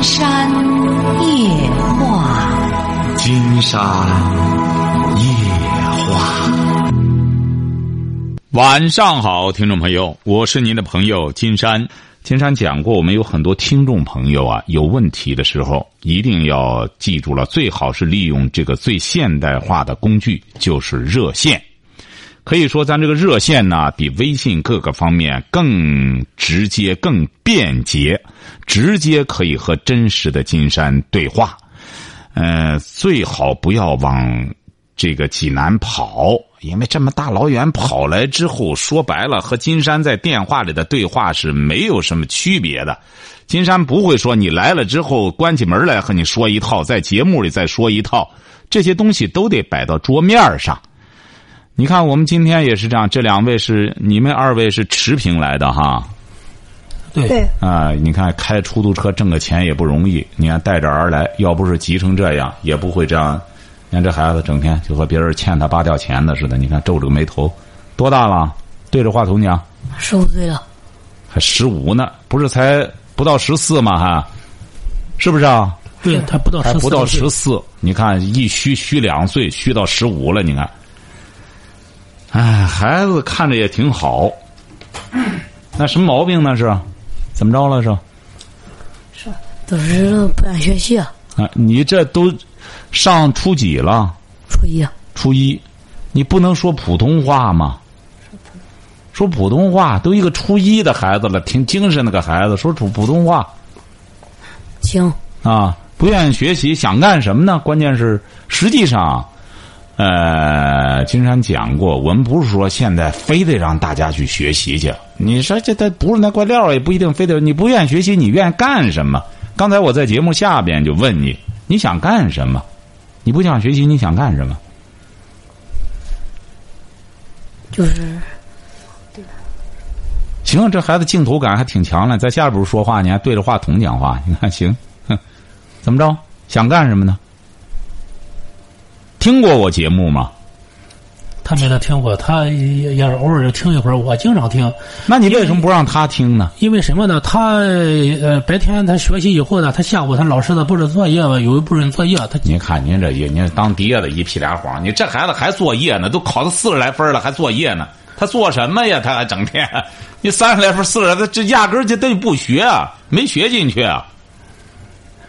金山夜话，金山夜话。晚上好，听众朋友，我是您的朋友金山。金山讲过，我们有很多听众朋友啊，有问题的时候一定要记住了，最好是利用这个最现代化的工具，就是热线。可以说，咱这个热线呢，比微信各个方面更直接、更便捷，直接可以和真实的金山对话。呃，最好不要往这个济南跑，因为这么大老远跑来之后，说白了和金山在电话里的对话是没有什么区别的。金山不会说你来了之后关起门来和你说一套，在节目里再说一套，这些东西都得摆到桌面上。你看，我们今天也是这样，这两位是你们二位是持平来的哈。对啊，你看开出租车挣个钱也不容易，你看带着儿来，要不是急成这样，也不会这样。你看这孩子整天就和别人欠他八吊钱的似的，你看皱着个眉头，多大了？对着话筒讲，十五岁了，还十五呢，不是才不到十四吗？还，是不是啊？对他不到还十四，不到十四，你看一虚虚两岁，虚到十五了，你看。哎，孩子看着也挺好，那什么毛病呢？是，怎么着了？是是都是不爱学习啊。啊，你这都上初几了？初一啊，初一，你不能说普通话吗？说普通话，都一个初一的孩子了，挺精神那个孩子，说普普通话行，啊，不愿意学习，想干什么呢？关键是，实际上，呃，金山讲过，我们不是说现在非得让大家去学习去。你说这他不是那块料，也不一定非得你不愿意学习，你愿意干什么？刚才我在节目下边就问你，你想干什么？你不想学习，你想干什么？就是对行，这孩子镜头感还挺强的，在下边说话，你还对着话筒讲话，你看行，哼，怎么着？想干什么呢？听过我节目吗？他没他听过，他也也是偶尔听一会儿。我经常听，那你为什么不让他听呢？因为什么呢？他呃白天他学习以后呢，他下午他老师的布置作业吧，有一部分作业他你看您这一，您当爹的一屁俩谎，你这孩子还作业呢，都考到四十来分了，还作业呢？他做什么呀？他还整天，你三十来分、四十来分，这压根儿就他就不学啊，没学进去啊。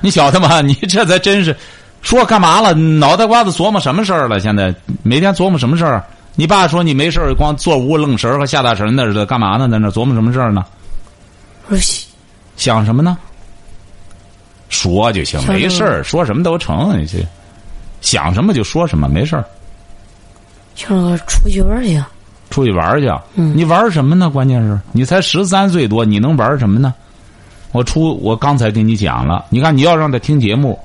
你晓得吗？你这才真是，说干嘛了？脑袋瓜子琢磨什么事儿了？现在每天琢磨什么事儿？你爸说你没事儿，光坐屋愣神儿和下大神的似的，干嘛呢？在那琢磨什么事儿呢？想什么呢？说就行，没事儿，说什么都成。你这想什么就说什么，没事儿。想着出去玩去，出去玩去，嗯你玩什么呢？关键是你才十三岁多，你能玩什么呢？我出我刚才跟你讲了，你看你要让他听节目，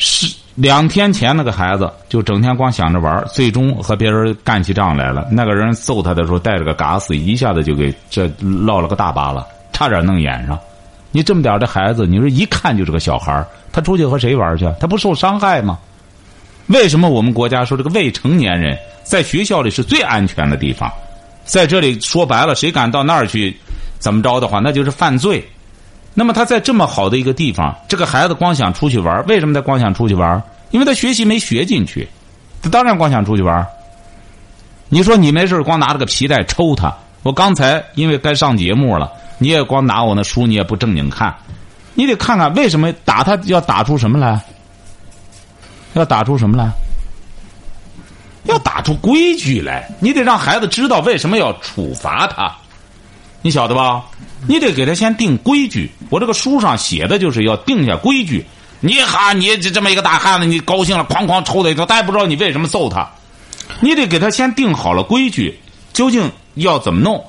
是两天前那个孩子就整天光想着玩，最终和别人干起仗来了。那个人揍他的时候带着个嘎子，一下子就给这落了个大疤了，差点弄眼上。你这么点的孩子，你说一看就是个小孩他出去和谁玩去？他不受伤害吗？为什么我们国家说这个未成年人在学校里是最安全的地方？在这里说白了，谁敢到那儿去怎么着的话，那就是犯罪。那么他在这么好的一个地方，这个孩子光想出去玩，为什么他光想出去玩？因为他学习没学进去，他当然光想出去玩。你说你没事光拿着个皮带抽他，我刚才因为该上节目了，你也光拿我那书，你也不正经看，你得看看为什么打他要打出什么来。要打出什么来？要打出规矩来。你得让孩子知道为什么要处罚他，你晓得吧？你得给他先定规矩。我这个书上写的就是要定下规矩。你哈，你这这么一个大汉子，你高兴了，哐哐抽他一头，他也不知道你为什么揍他。你得给他先定好了规矩，究竟要怎么弄？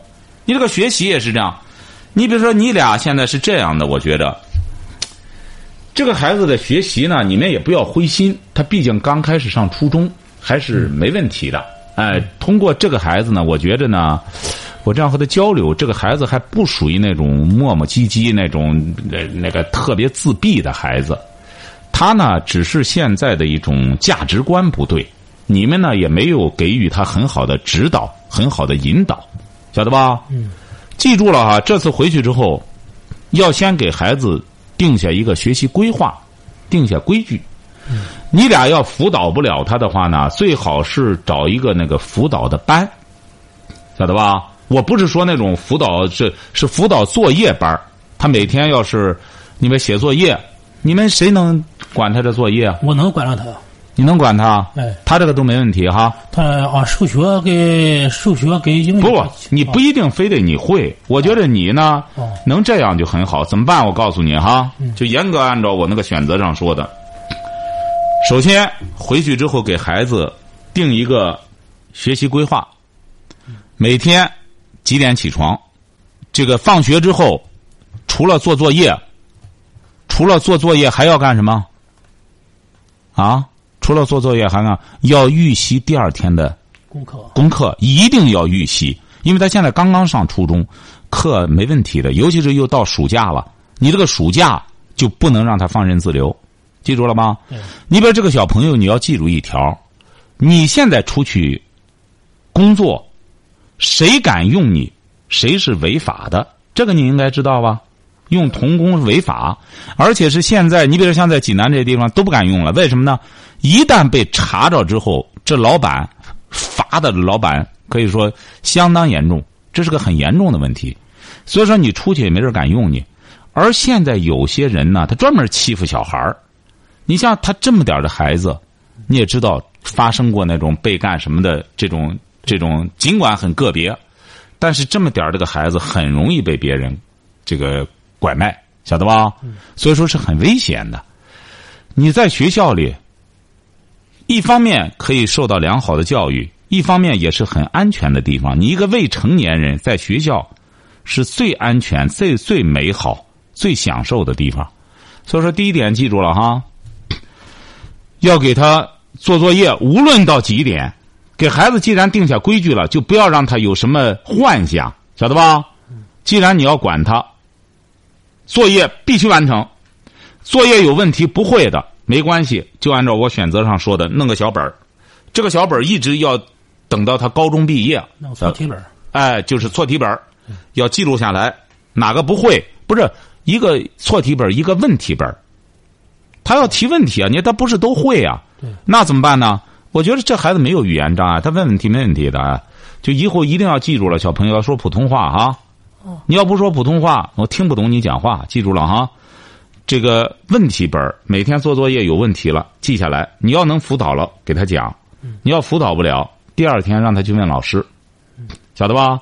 你这个学习也是这样。你比如说，你俩现在是这样的，我觉得。这个孩子的学习呢，你们也不要灰心，他毕竟刚开始上初中，还是没问题的。哎，通过这个孩子呢，我觉着呢，我这样和他交流，这个孩子还不属于那种磨磨唧唧那种呃那个特别自闭的孩子，他呢只是现在的一种价值观不对，你们呢也没有给予他很好的指导、很好的引导，晓得吧？嗯，记住了哈，这次回去之后，要先给孩子。定下一个学习规划，定下规矩。你俩要辅导不了他的话呢，最好是找一个那个辅导的班，晓得吧？我不是说那种辅导是是辅导作业班他每天要是你们写作业，你们谁能管他这作业啊？我能管着他。你能管他？哎，他这个都没问题哈。他啊，数学跟数学跟英语。不，你不一定非得你会。我觉得你呢，能这样就很好。怎么办？我告诉你哈，就严格按照我那个选择上说的。首先回去之后给孩子定一个学习规划，每天几点起床？这个放学之后，除了做作业，除了做作业还要干什么？啊？除了做作业，还要要预习第二天的功课。功课一定要预习，因为他现在刚刚上初中，课没问题的。尤其是又到暑假了，你这个暑假就不能让他放任自流，记住了吗？你比如这个小朋友，你要记住一条：你现在出去工作，谁敢用你，谁是违法的。这个你应该知道吧？用童工违法，而且是现在，你比如像在济南这些地方都不敢用了。为什么呢？一旦被查着之后，这老板罚的老板可以说相当严重，这是个很严重的问题。所以说你出去也没人敢用你。而现在有些人呢，他专门欺负小孩儿。你像他这么点的孩子，你也知道发生过那种被干什么的这种这种，尽管很个别，但是这么点儿这个孩子很容易被别人这个拐卖，晓得吧？所以说是很危险的。你在学校里。一方面可以受到良好的教育，一方面也是很安全的地方。你一个未成年人在学校，是最安全、最最美好、最享受的地方。所以说，第一点记住了哈，要给他做作业，无论到几点，给孩子既然定下规矩了，就不要让他有什么幻想，晓得吧？既然你要管他，作业必须完成，作业有问题不会的。没关系，就按照我选择上说的，弄个小本儿。这个小本儿一直要等到他高中毕业。弄错题本儿。哎，就是错题本儿，要记录下来。哪个不会？不是一个错题本儿，一个问题本儿。他要提问题啊，你他不是都会啊？那怎么办呢？我觉得这孩子没有语言障碍，他问问题没问题的。就以后一定要记住了，小朋友要说普通话哈。你要不说普通话，我听不懂你讲话。记住了哈。这个问题本每天做作业有问题了，记下来。你要能辅导了，给他讲；你要辅导不了，第二天让他去问老师，晓得吧？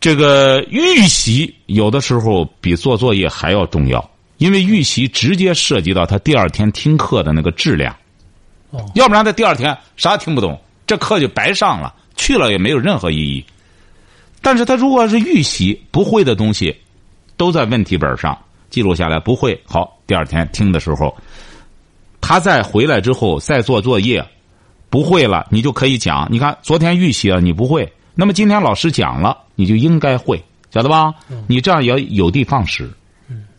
这个预习有的时候比做作业还要重要，因为预习直接涉及到他第二天听课的那个质量。要不然他第二天啥也听不懂，这课就白上了，去了也没有任何意义。但是他如果是预习不会的东西，都在问题本上。记录下来不会好，第二天听的时候，他再回来之后再做作业，不会了你就可以讲。你看昨天预习了你不会，那么今天老师讲了你就应该会，晓得吧？你这样也有的放矢，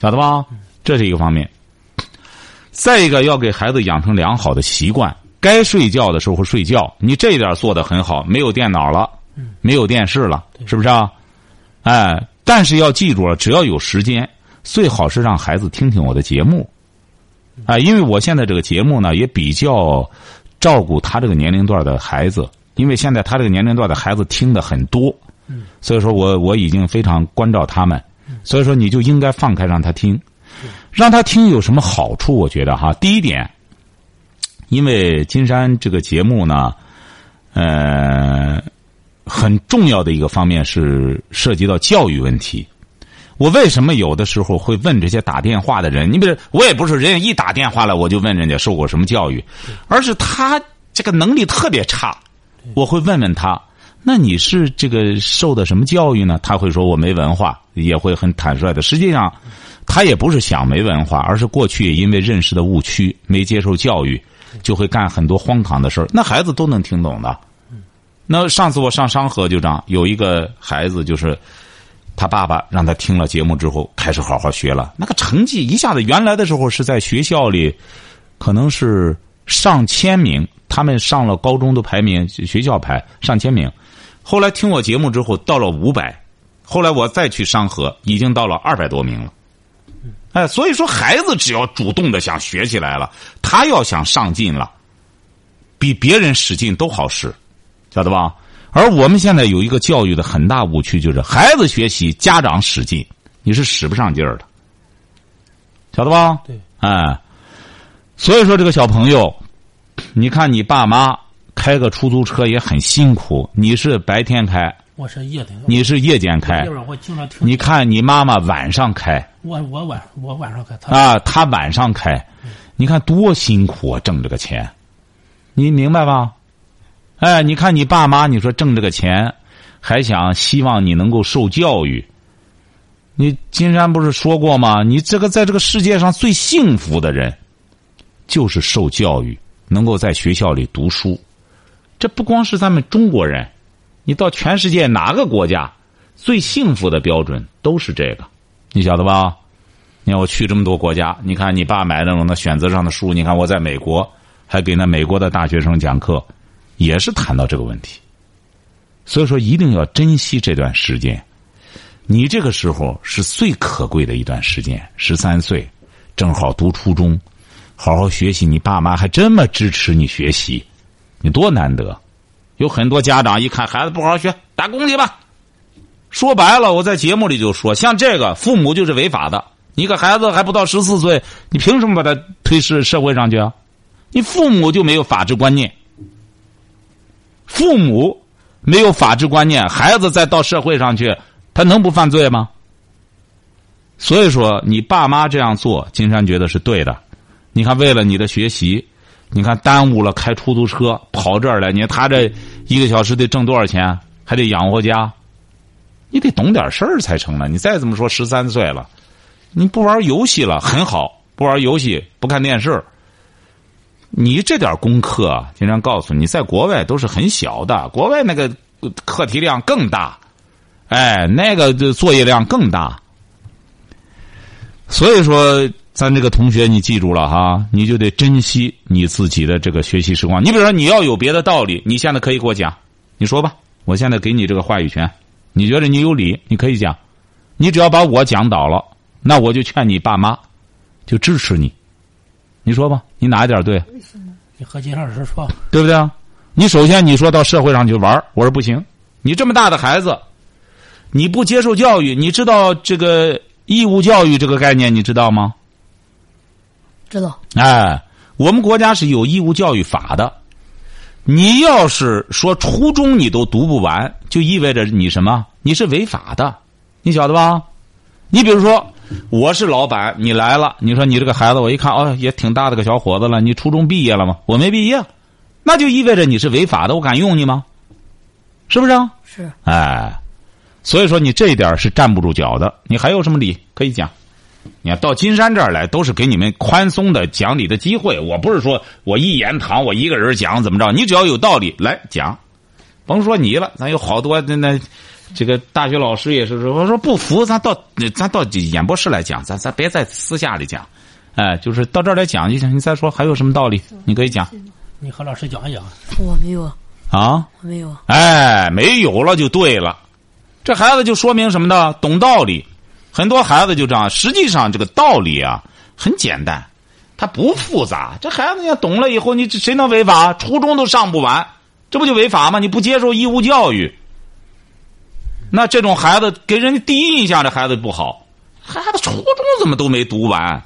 晓得吧？这是一个方面。再一个要给孩子养成良好的习惯，该睡觉的时候睡觉。你这一点做的很好，没有电脑了，没有电视了，是不是啊？哎，但是要记住了，只要有时间。最好是让孩子听听我的节目，啊，因为我现在这个节目呢也比较照顾他这个年龄段的孩子，因为现在他这个年龄段的孩子听的很多，所以说我我已经非常关照他们，所以说你就应该放开让他听，让他听有什么好处？我觉得哈，第一点，因为金山这个节目呢，呃，很重要的一个方面是涉及到教育问题。我为什么有的时候会问这些打电话的人？你比如，我也不是人家一打电话来我就问人家受过什么教育，而是他这个能力特别差，我会问问他，那你是这个受的什么教育呢？他会说我没文化，也会很坦率的。实际上，他也不是想没文化，而是过去也因为认识的误区，没接受教育，就会干很多荒唐的事儿。那孩子都能听懂的。那上次我上商河就这样，有一个孩子就是。他爸爸让他听了节目之后，开始好好学了。那个成绩一下子，原来的时候是在学校里，可能是上千名。他们上了高中都排名，学校排上千名。后来听我节目之后，到了五百。后来我再去商河，已经到了二百多名了。哎，所以说孩子只要主动的想学起来了，他要想上进了，比别人使劲都好使，晓得吧？而我们现在有一个教育的很大误区，就是孩子学习，家长使劲，你是使不上劲儿的，晓得吧？对，哎，所以说这个小朋友，你看你爸妈开个出租车也很辛苦，你是白天开，我是夜的，你是夜间开夜，晚我经常听。你看你妈妈晚上开我我晚我晚上开，他啊，她晚上开，你看多辛苦啊，挣这个钱，你明白吧？哎，你看你爸妈，你说挣这个钱，还想希望你能够受教育。你金山不是说过吗？你这个在这个世界上最幸福的人，就是受教育，能够在学校里读书。这不光是咱们中国人，你到全世界哪个国家，最幸福的标准都是这个，你晓得吧？你看我去这么多国家，你看你爸买那种的选择上的书，你看我在美国还给那美国的大学生讲课，也是谈到这个问题。所以说，一定要珍惜这段时间。你这个时候是最可贵的一段时间，十三岁，正好读初中，好好学习。你爸妈还这么支持你学习，你多难得。有很多家长一看孩子不好好学，打工去吧。说白了，我在节目里就说，像这个父母就是违法的。你个孩子还不到十四岁，你凭什么把他推社社会上去啊？你父母就没有法治观念，父母没有法治观念，孩子再到社会上去，他能不犯罪吗？所以说，你爸妈这样做，金山觉得是对的。你看，为了你的学习，你看耽误了开出租车跑这儿来，你看他这一个小时得挣多少钱，还得养活家，你得懂点事儿才成呢。你再怎么说，十三岁了，你不玩游戏了很好，不玩游戏，不看电视，你这点功课经常告诉你，在国外都是很小的，国外那个课题量更大，哎，那个作业量更大。所以说，咱这个同学，你记住了哈，你就得珍惜你自己的这个学习时光。你比如说，你要有别的道理，你现在可以给我讲，你说吧，我现在给你这个话语权，你觉得你有理，你可以讲，你只要把我讲倒了，那我就劝你爸妈，就支持你。你说吧，你哪一点对？你和金老师说，对不对啊？你首先你说到社会上去玩我说不行。你这么大的孩子，你不接受教育，你知道这个义务教育这个概念，你知道吗？知道哎，我们国家是有义务教育法的。你要是说初中你都读不完，就意味着你什么？你是违法的，你晓得吧？你比如说，我是老板，你来了，你说你这个孩子，我一看哦，也挺大的个小伙子了，你初中毕业了吗？我没毕业，那就意味着你是违法的，我敢用你吗？是不是啊？是哎，所以说你这一点是站不住脚的。你还有什么理可以讲？你看到金山这儿来，都是给你们宽松的讲理的机会。我不是说我一言堂，我一个人讲怎么着？你只要有道理来讲，甭说你了，咱有好多那那这个大学老师也是说，我说不服，咱到咱到演播室来讲，咱咱别在私下里讲，哎，就是到这儿来讲就行。你再说还有什么道理？你可以讲你和老师讲一讲。我没有，啊。我没有，哎，没有了就对了，这孩子就说明什么呢？懂道理。很多孩子就这样，实际上这个道理啊很简单，它不复杂。这孩子要懂了以后，你谁能违法？初中都上不完，这不就违法吗？你不接受义务教育，那这种孩子给人家第一印象，这孩子不好。孩子初中怎么都没读完？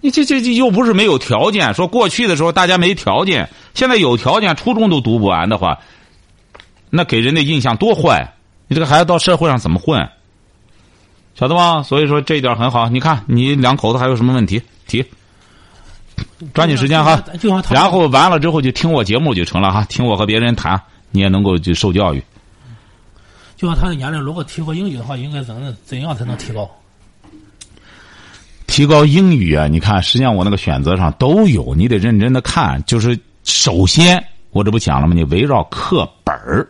你这这这又不是没有条件。说过去的时候大家没条件，现在有条件，初中都读不完的话，那给人的印象多坏！你这个孩子到社会上怎么混？晓得吗？所以说这一点很好。你看你两口子还有什么问题提？抓紧时间哈。然后完了之后就听我节目就成了哈，听我和别人谈，你也能够就受教育。就像他的年龄，如果提高英语的话，应该怎怎样才能提高？提高英语啊！你看，实际上我那个选择上都有，你得认真的看。就是首先，我这不讲了吗？你围绕课本儿，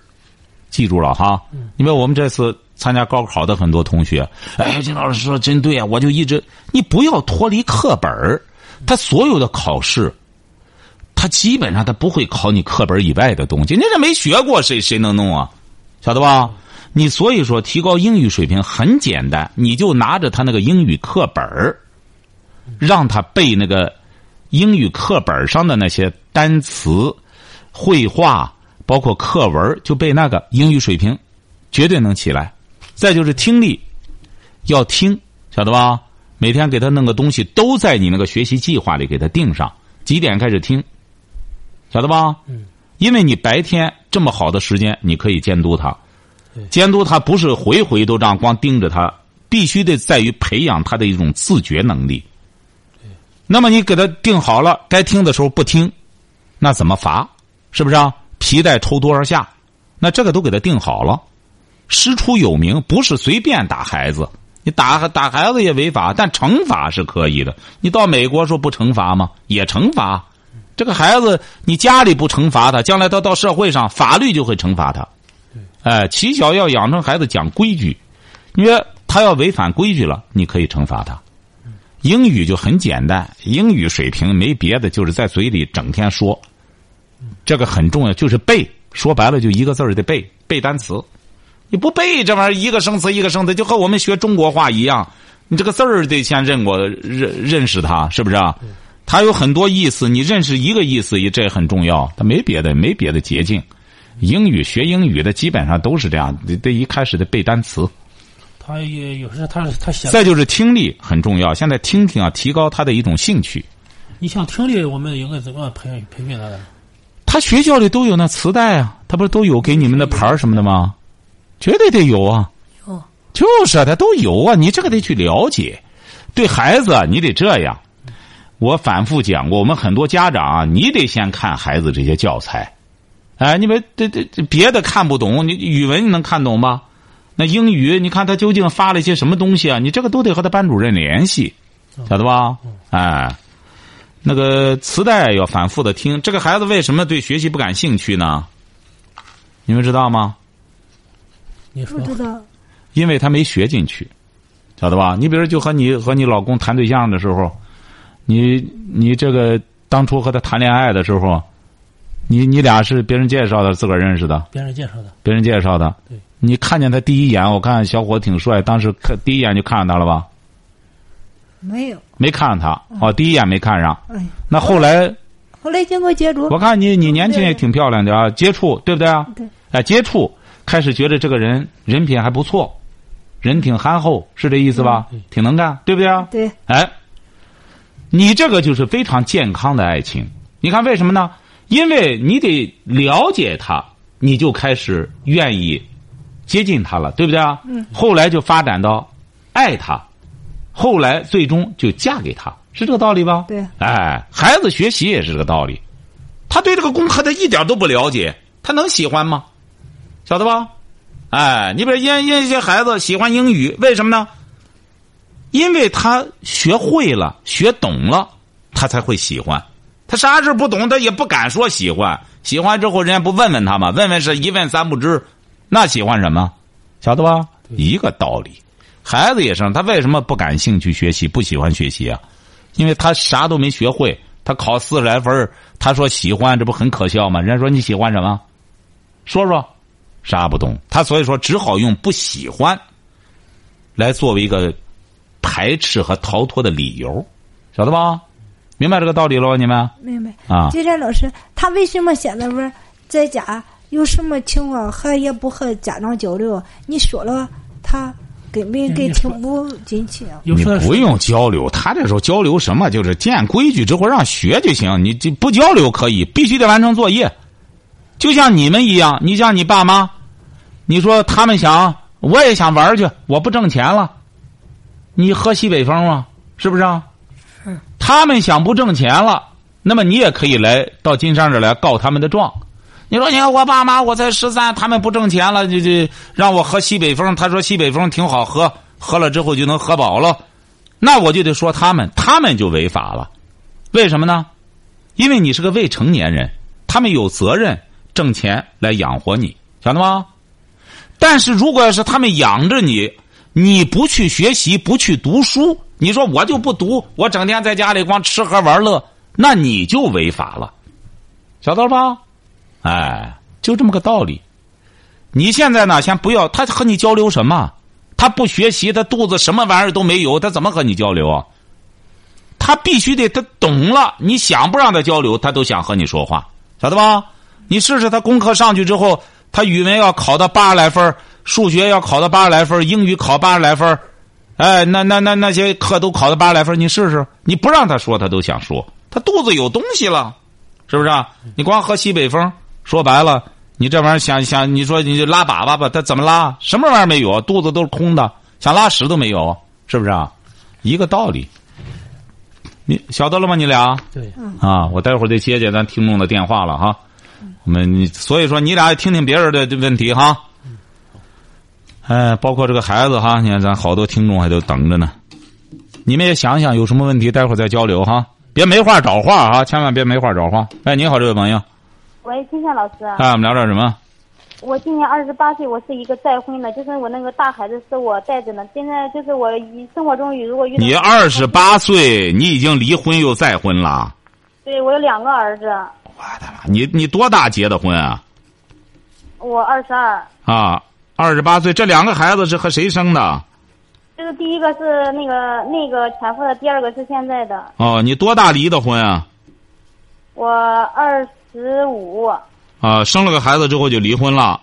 记住了哈。因为我们这次参加高考的很多同学，哎，金老师说真对啊！我就一直，你不要脱离课本儿，他所有的考试，他基本上他不会考你课本以外的东西。你这没学过，谁谁能弄啊？晓得吧？你所以说提高英语水平很简单，你就拿着他那个英语课本儿，让他背那个英语课本上的那些单词、绘画，包括课文，就背那个英语水平绝对能起来。再就是听力，要听，晓得吧？每天给他弄个东西，都在你那个学习计划里给他定上，几点开始听，晓得吧？嗯。因为你白天这么好的时间，你可以监督他，监督他不是回回都这样光盯着他，必须得在于培养他的一种自觉能力。那么你给他定好了，该听的时候不听，那怎么罚？是不是啊？皮带抽多少下？那这个都给他定好了，师出有名，不是随便打孩子。你打打孩子也违法，但惩罚是可以的。你到美国说不惩罚吗？也惩罚。这个孩子，你家里不惩罚他，将来他到社会上，法律就会惩罚他。哎，起小要养成孩子讲规矩。你说他要违反规矩了，你可以惩罚他。英语就很简单，英语水平没别的，就是在嘴里整天说。这个很重要，就是背。说白了，就一个字儿得背，背单词。你不背这玩意儿，一个生词一个生词，就和我们学中国话一样。你这个字儿得先认过，认认识它，是不是啊？它有很多意思，你认识一个意思，也这很重要。它没别的，没别的捷径。英语学英语的基本上都是这样，得得一开始得背单词。他也有时他他想。再就是听力很重要，现在听听啊，提高他的一种兴趣。你像听力，我们应该怎么培培训他的？他学校里都有那磁带啊，他不是都有给你们的牌儿什么的吗？绝对得有啊。有。就是啊，他都有啊，你这个得去了解。对孩子，你得这样。我反复讲过，我们很多家长啊，你得先看孩子这些教材，哎，你们这这别的看不懂，你语文你能看懂吗？那英语，你看他究竟发了一些什么东西啊？你这个都得和他班主任联系，晓得吧？哎，那个磁带要反复的听。这个孩子为什么对学习不感兴趣呢？你们知道吗？你说。不知道。因为他没学进去，晓得吧？你比如就和你和你老公谈对象的时候。你你这个当初和他谈恋爱的时候，你你俩是别人介绍的，自个儿认识的？别人介绍的。别人介绍的。对。你看见他第一眼，我看小伙挺帅，当时看第一眼就看上他了吧？没有。没看上他哦，第一眼没看上。哎。那后来。后来经过接触。我看你你年轻也挺漂亮的啊，接触对不对啊？对。哎，接触开始觉得这个人人品还不错，人挺憨厚，是这意思吧？挺能干，对不对啊？对。哎。你这个就是非常健康的爱情，你看为什么呢？因为你得了解他，你就开始愿意接近他了，对不对啊？嗯。后来就发展到爱他，后来最终就嫁给他，是这个道理吧？对。哎，孩子学习也是这个道理，他对这个功课他一点都不了解，他能喜欢吗？晓得吧？哎，你比如因因一些孩子喜欢英语，为什么呢？因为他学会了、学懂了，他才会喜欢。他啥事不懂，他也不敢说喜欢。喜欢之后，人家不问问他吗？问问是一问三不知，那喜欢什么？晓得吧？一个道理。孩子也是，他为什么不感兴趣学习、不喜欢学习啊？因为他啥都没学会。他考四十来分，他说喜欢，这不很可笑吗？人家说你喜欢什么？说说，啥不懂？他所以说只好用不喜欢来作为一个。排斥和逃脱的理由，晓得吧？明白这个道理了，你们？明白啊。金山老师，他为什么现在不在家？有什么情况和也不和家长交流？你说了，他根本给听不进去。你不用交流，他这时候交流什么？就是见规矩之后让学就行。你这不交流可以，必须得完成作业。就像你们一样，你像你爸妈，你说他们想，我也想玩去，我不挣钱了。你喝西北风吗？是不是啊？是。他们想不挣钱了，那么你也可以来到金山这来告他们的状。你说，你看我爸妈，我才十三，他们不挣钱了，就就让我喝西北风。他说西北风挺好喝，喝了之后就能喝饱了。那我就得说他们，他们就违法了。为什么呢？因为你是个未成年人，他们有责任挣钱来养活你，晓得吗？但是如果要是他们养着你。你不去学习，不去读书，你说我就不读，我整天在家里光吃喝玩乐，那你就违法了，晓得了吧？哎，就这么个道理。你现在呢，先不要他和你交流什么？他不学习，他肚子什么玩意儿都没有，他怎么和你交流啊？他必须得他懂了，你想不让他交流，他都想和你说话，晓得吧？你试试他功课上去之后，他语文要考到八十来分，数学要考到八十来分，英语考八十来分，哎，那那那那些课都考到八十来分，你试试，你不让他说，他都想说，他肚子有东西了，是不是啊？你光喝西北风，说白了，你这玩意儿想想，你说你就拉粑粑吧，他怎么拉？什么玩意儿没有？肚子都是空的，想拉屎都没有，是不是啊？一个道理。你晓得了吗？你俩对，啊，我待会儿得接接咱听众的电话了哈。我们所以说，你俩也听听别人的问题哈。哎，包括这个孩子哈，你看咱好多听众还都等着呢。你们也想想有什么问题，待会儿再交流哈。别没话找话哈，千万别没话找话。哎，你好，这位朋友。喂，金夏老师。哎，我们聊点什么？我今年二十八岁，我是一个再婚的，就是我那个大孩子是我带着呢。现在就是我一生活中如果遇到你二十八岁，你已经离婚又再婚了。对，我有两个儿子。我的妈！你你多大结的婚啊？我二十二。啊，二十八岁，这两个孩子是和谁生的？就是第一个是那个那个前夫的，第二个是现在的。哦，你多大离的婚啊？我二十五。啊，生了个孩子之后就离婚了。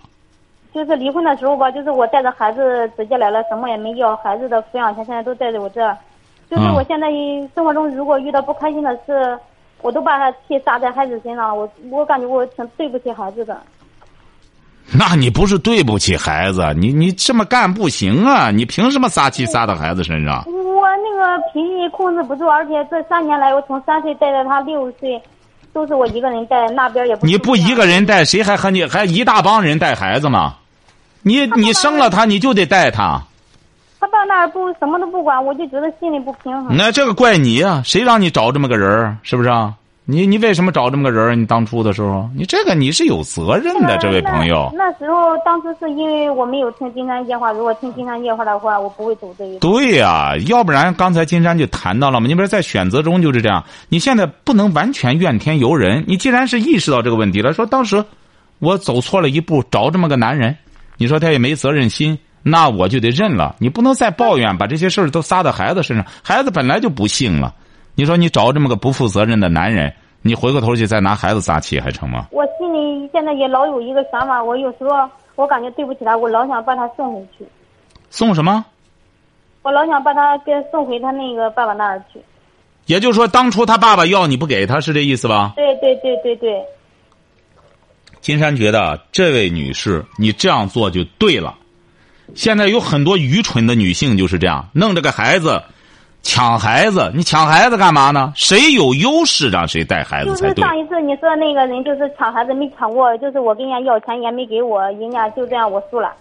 就是离婚的时候吧，就是我带着孩子直接来了，什么也没要，孩子的抚养权现在都在我这儿。就是我现在生活中如果遇到不开心的事，我都把他气撒在孩子身上了，我我感觉我挺对不起孩子的。那你不是对不起孩子，你你这么干不行啊！你凭什么撒气撒到孩子身上？我那个脾气控制不住，而且这三年来，我从三岁带到他六岁。都是我一个人带，那边也不。你不一个人带，谁还和你还一大帮人带孩子吗？你你生了他，你就得带他。他到那儿不什么都不管，我就觉得心里不平衡。那这个怪你呀，谁让你找这么个人儿？是不是啊？你你为什么找这么个人儿？你当初的时候，你这个你是有责任的，这位朋友。那时候当时是因为我没有听金山夜话，如果听金山夜话的话，我不会走这一步。对呀，要不然刚才金山就谈到了嘛。你比如在选择中就是这样，你现在不能完全怨天尤人。你既然是意识到这个问题了，说当时我走错了一步，找这么个男人，你说他也没责任心，那我就得认了。你不能再抱怨，把这些事儿都撒到孩子身上。孩子本来就不幸了。你说你找这么个不负责任的男人，你回过头去再拿孩子撒气还成吗？我心里现在也老有一个想法，我有时候我感觉对不起他，我老想把他送回去。送什么？我老想把他给送回他那个爸爸那儿去。也就是说，当初他爸爸要你不给他，是这意思吧？对对对对对。金山觉得，这位女士，你这样做就对了。现在有很多愚蠢的女性就是这样，弄这个孩子。抢孩子，你抢孩子干嘛呢？谁有优势让谁带孩子才对。就是上一次你说那个人就是抢孩子没抢过，就是我跟人家要钱也没给我，人家就这样我输了。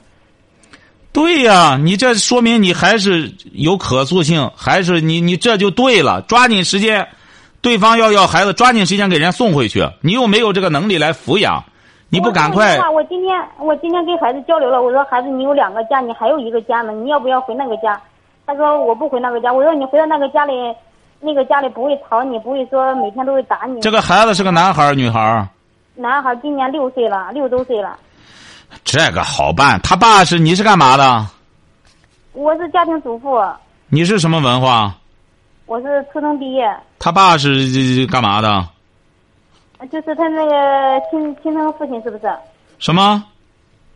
对呀，你这说明你还是有可塑性，还是你你这就对了。抓紧时间，对方要要孩子，抓紧时间给人家送回去。你又没有这个能力来抚养，你不赶快。我今天我今天跟孩子交流了，我说孩子你有两个家，你还有一个家呢，你要不要回那个家？他说我不回那个家。我说你回到那个家里，那个家里不会吵你，不会说每天都会打你。这个孩子是个男孩儿，女孩儿？男孩，今年六岁了，六周岁了。这个好办，他爸是你是干嘛的？我是家庭主妇。你是什么文化？我是初中毕业。他爸是干嘛的？就是他那个亲亲生父亲，是不是？什么？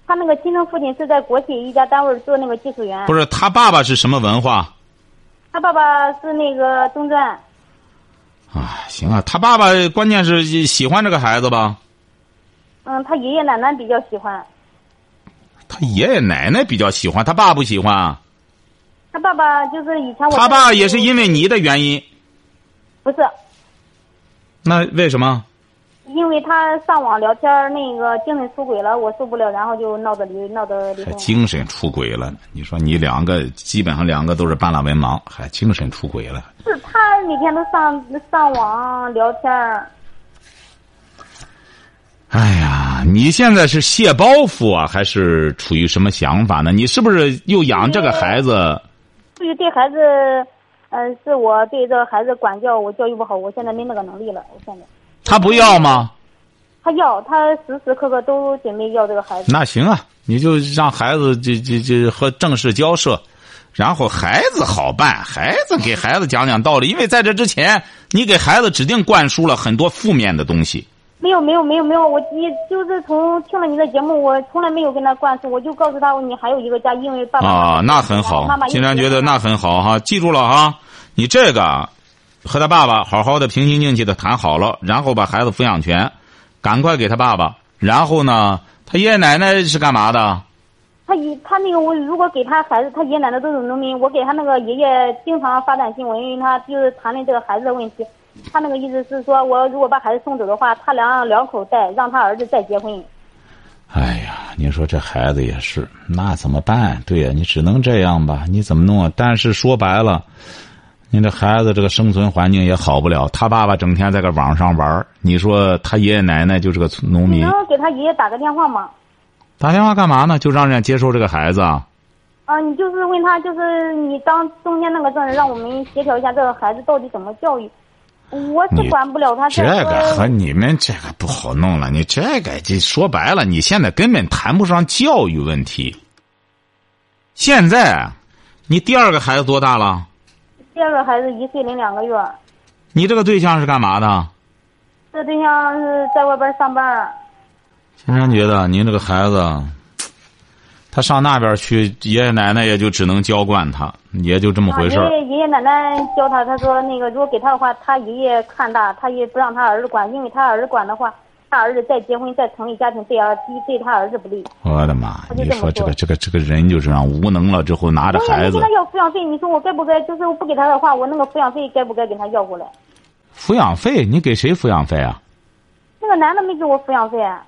他那个亲生父亲是在国企一家单位做那个技术员。不是他爸爸是什么文化？他爸爸是那个中专。啊，行啊，他爸爸关键是喜欢这个孩子吧？嗯，他爷爷奶奶比较喜欢。他爷爷奶奶比较喜欢，他爸不喜欢。他爸爸就是以前我。他爸也是因为你的原因。不是。那为什么？因为他上网聊天那个精神出轨了，我受不了，然后就闹得离闹得离婚。精神出轨了？你说你两个基本上两个都是半拉文盲，还精神出轨了？是他每天都上上网聊天哎呀，你现在是卸包袱啊，还是处于什么想法呢？你是不是又养这个孩子？对于对孩子，嗯，是我对这个孩子管教，我教育不好，我现在没那个能力了，我现在。他不要吗？他要，他时时刻刻都准备要这个孩子。那行啊，你就让孩子这这这和正式交涉，然后孩子好办，孩子给孩子讲讲道理，因为在这之前，你给孩子指定灌输了很多负面的东西。没有没有没有没有，我你就是从听了你的节目，我从来没有跟他灌输，我就告诉他你还有一个家，因为爸爸啊，那很好妈妈，金山觉得那很好哈，记住了哈，你这个和他爸爸好好的平心静气的谈好了，然后把孩子抚养权赶快给他爸爸，然后呢，他爷爷奶奶是干嘛的？他爷他那个我如果给他孩子，他爷爷奶奶都是农民，我给他那个爷爷经常发短信，我因为他就是谈论这个孩子的问题。他那个意思是说，我如果把孩子送走的话，他俩两口带，让他儿子再结婚。哎呀，你说这孩子也是，那怎么办？对呀，你只能这样吧？你怎么弄啊？但是说白了，你这孩子这个生存环境也好不了。他爸爸整天在个网上玩你说他爷爷奶奶就是个农民。你能给他爷爷打个电话吗？打电话干嘛呢？就让人家接收这个孩子啊？啊，你就是问他，就是你当中间那个证人，让我们协调一下这个孩子到底怎么教育。我是管不了他这个和你们这个不好弄了。你这个这说白了，你现在根本谈不上教育问题。现在，你第二个孩子多大了？第二个孩子一岁零两个月。你这个对象是干嘛的？这对象是在外边上班。金山觉得您这个孩子。他上那边去，爷爷奶奶也就只能娇惯他，也就这么回事爷爷爷爷奶奶教他，他说那个如果给他的话，他爷爷看大，他也不让他儿子管，因为他儿子管的话，他儿子再结婚再成立家庭，对儿对对他儿子不利。我的妈！你说这个这个这个人就是让无能了之后拿着孩子。我给他要抚养费，你说我该不该？就是我不给他的话，我那个抚养费该不该给他要过来？抚养费？你给谁抚养费啊？那个男的没给我抚养费。啊，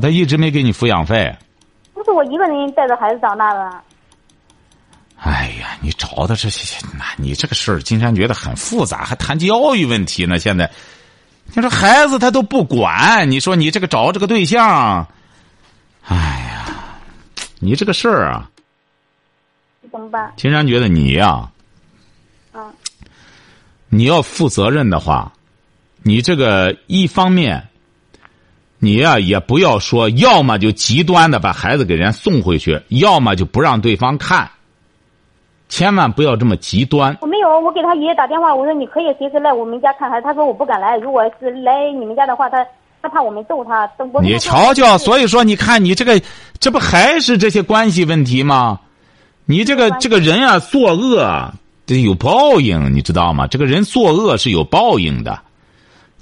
他一直没给你抚养费。不是我一个人带着孩子长大的。哎呀，你找的这些，那你这个事儿，金山觉得很复杂，还谈教育问题呢。现在，你说孩子他都不管，你说你这个找这个对象，哎呀，你这个事儿啊，怎么办？金山觉得你呀，嗯，你要负责任的话，你这个一方面。你呀，也不要说，要么就极端的把孩子给人家送回去，要么就不让对方看。千万不要这么极端。我没有，我给他爷爷打电话，我说你可以随时来我们家看孩子。他说我不敢来，如果是来你们家的话，他他怕我们揍他。你瞧瞧，所以说你看你这个，这不还是这些关系问题吗？你这个这个人啊，作恶得有报应，你知道吗？这个人作恶是有报应的。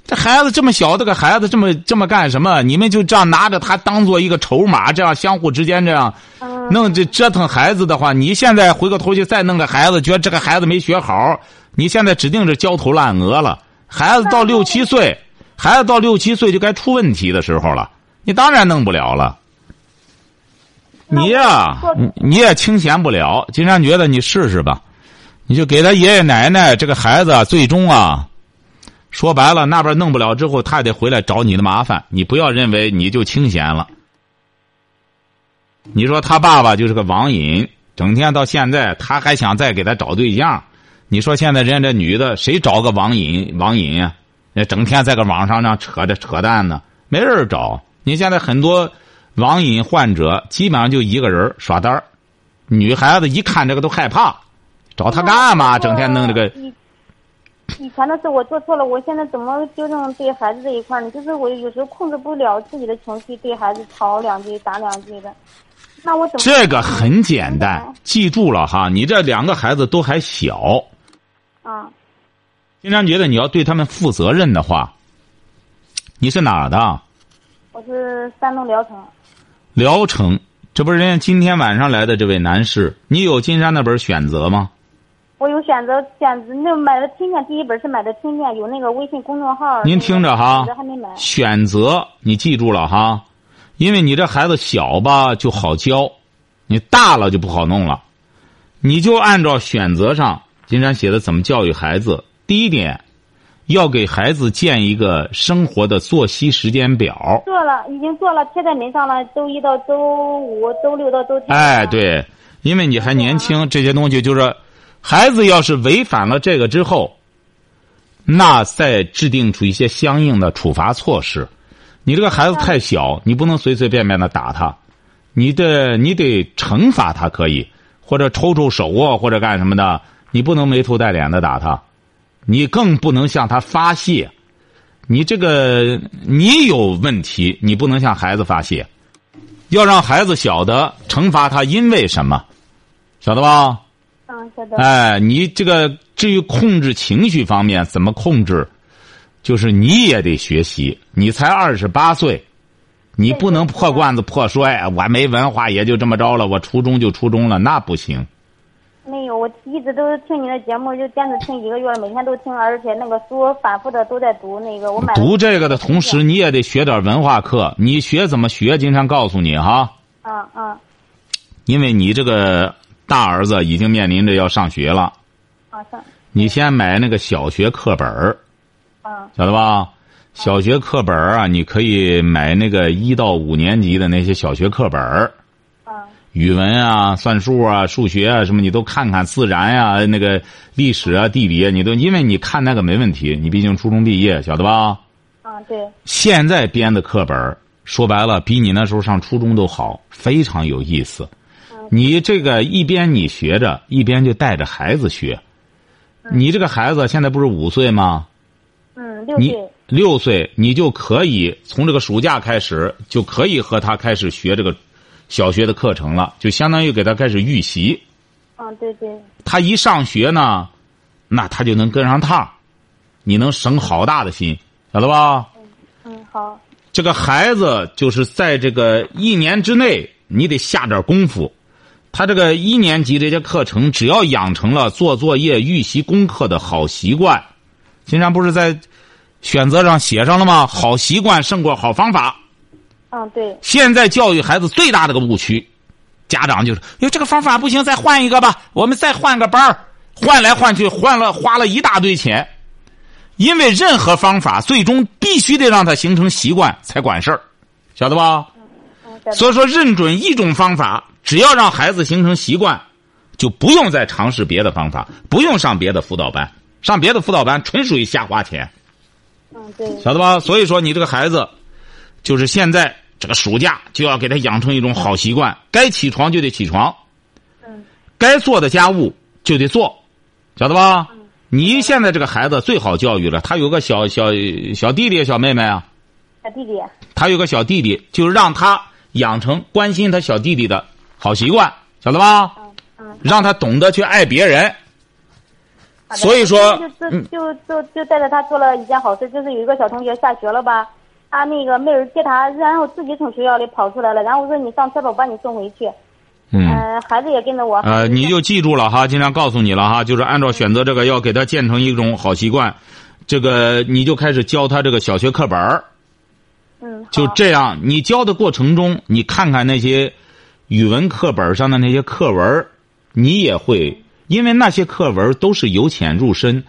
这孩子这么小，这个孩子这么这么干什么？你们就这样拿着他当做一个筹码，这样相互之间这样弄这折腾孩子的话，你现在回过头去再弄个孩子，觉得这个孩子没学好，你现在指定是焦头烂额了。孩子到六七岁，孩子到六七岁就该出问题的时候了，你当然弄不了了。你呀，你你也清闲不了。金山觉得你试试吧，你就给他爷爷奶奶这个孩子最终啊。说白了，那边弄不了之后，他也得回来找你的麻烦。你不要认为你就清闲了。你说他爸爸就是个网瘾，整天到现在他还想再给他找对象。你说现在人家这女的谁找个网瘾网瘾呀？那整天在个网上那扯着扯淡呢，没人找。你现在很多网瘾患者基本上就一个人耍单儿女孩子一看这个都害怕，找他干嘛？整天弄这个。以前的事我做错了，我现在怎么纠正对孩子这一块呢？就是我有时候控制不了自己的情绪，对孩子吵两句、打两句的。那我怎么？这个很简单，记住了哈，你这两个孩子都还小。啊。经常觉得你要对他们负责任的话，你是哪儿的？我是山东聊城。聊城，这不是人家今天晚上来的这位男士？你有金山那本选择吗？我有选择选择那买的听见第一本是买的听见有那个微信公众号。您听着哈，还没买。选择你记住了哈，因为你这孩子小吧就好教，你大了就不好弄了。你就按照选择上金山写的怎么教育孩子。第一点，要给孩子建一个生活的作息时间表。做了，已经做了，贴在门上了。周一到周五，周六到周天。哎，对，因为你还年轻，这些东西就是。孩子要是违反了这个之后，那再制定出一些相应的处罚措施。你这个孩子太小，你不能随随便便的打他，你得你得惩罚他可以。或者抽抽手啊，或者干什么的，你不能没头带脸的打他，你更不能向他发泄。你这个你有问题，你不能向孩子发泄，要让孩子晓得惩罚他因为什么，晓得吧？嗯，晓得。哎，你这个至于控制情绪方面怎么控制，就是你也得学习。你才二十八岁，你不能破罐子破摔。我没文化也就这么着了，我初中就初中了，那不行。没有，我一直都是听你的节目，就坚持听一个月了，每天都听，而且那个书反复的都在读。那个我买读这个的同时，你也得学点文化课。你学怎么学？经常告诉你哈，嗯嗯因为你这个大儿子已经面临着要上学了，啊上你先买那个小学课本儿嗯晓得吧？小学课本啊，你可以买那个一到五年级的那些小学课本儿，嗯语文啊、算术啊、数学啊什么，你都看看。自然呀、那个历史啊、地理啊，你都因为你看那个没问题，你毕竟初中毕业，晓得吧？啊对现在编的课本说白了，比你那时候上初中都好，非常有意思。你这个一边你学着，一边就带着孩子学。你这个孩子现在不是五岁吗？嗯六岁六岁，你就可以从这个暑假开始，就可以和他开始学这个小学的课程了，就相当于给他开始预习。嗯对对他一上学呢，那他就能跟上趟，你能省好大的心，晓得吧？嗯好这个孩子就是在这个一年之内，你得下点功夫。他这个一年级这些课程，只要养成了做作业、预习功课的好习惯，金山不是在选择上写上了吗？好习惯胜过好方法。嗯对现在教育孩子最大的个误区，家长就是，哟，这个方法不行，再换一个吧，我们再换个班儿换来换去，换了花了一大堆钱。因为任何方法最终必须得让他形成习惯才管事儿，晓得吧？所以说，认准一种方法，只要让孩子形成习惯，就不用再尝试别的方法，不用上别的辅导班，上别的辅导班纯属于瞎花钱。嗯对晓得吧？所以说，你这个孩子，就是现在这个暑假就要给他养成一种好习惯，该起床就得起床，嗯该做的家务就得做，晓得吧？你现在这个孩子最好教育了，他有个小小小弟弟、小妹妹啊，小弟弟他有个小弟弟，就让他养成关心他小弟弟的好习惯，晓得吧？嗯嗯让他懂得去爱别人。所以说就嗯就就就就带着他做了一件好事，就是有一个小同学下学了吧，他那个没人接他，然后自己从学校里跑出来了，然后我说你上车吧，我把你送回去。嗯。嗯，孩子也跟着我。呃，你就记住了哈，经常告诉你了哈，就是按照选择这个要给他建成一种好习惯，这个你就开始教他这个小学课本儿嗯，就这样。你教的过程中，你看看那些语文课本上的那些课文你也会，因为那些课文都是由浅入深，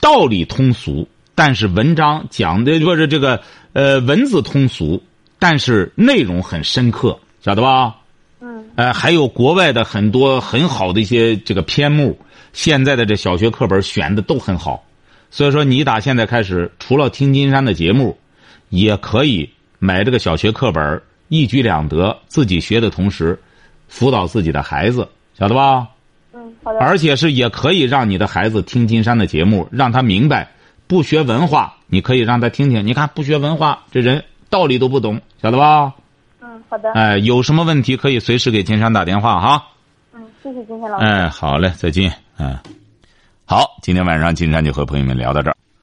道理通俗，但是文章讲的不是这个呃文字通俗，但是内容很深刻，晓得吧？嗯呃，还有国外的很多很好的一些这个篇目，现在的这小学课本选的都很好，所以说你打现在开始，除了听金山的节目，也可以买这个小学课本，一举两得，自己学的同时，辅导自己的孩子，晓得吧？嗯，好的。而且是也可以让你的孩子听金山的节目，让他明白，不学文化，你可以让他听听，你看不学文化，这人道理都不懂，晓得吧？嗯，好的。哎，有什么问题可以随时给金山打电话哈。嗯，谢谢金山老师。哎，好嘞，再见。嗯，好，今天晚上金山就和朋友们聊到这儿。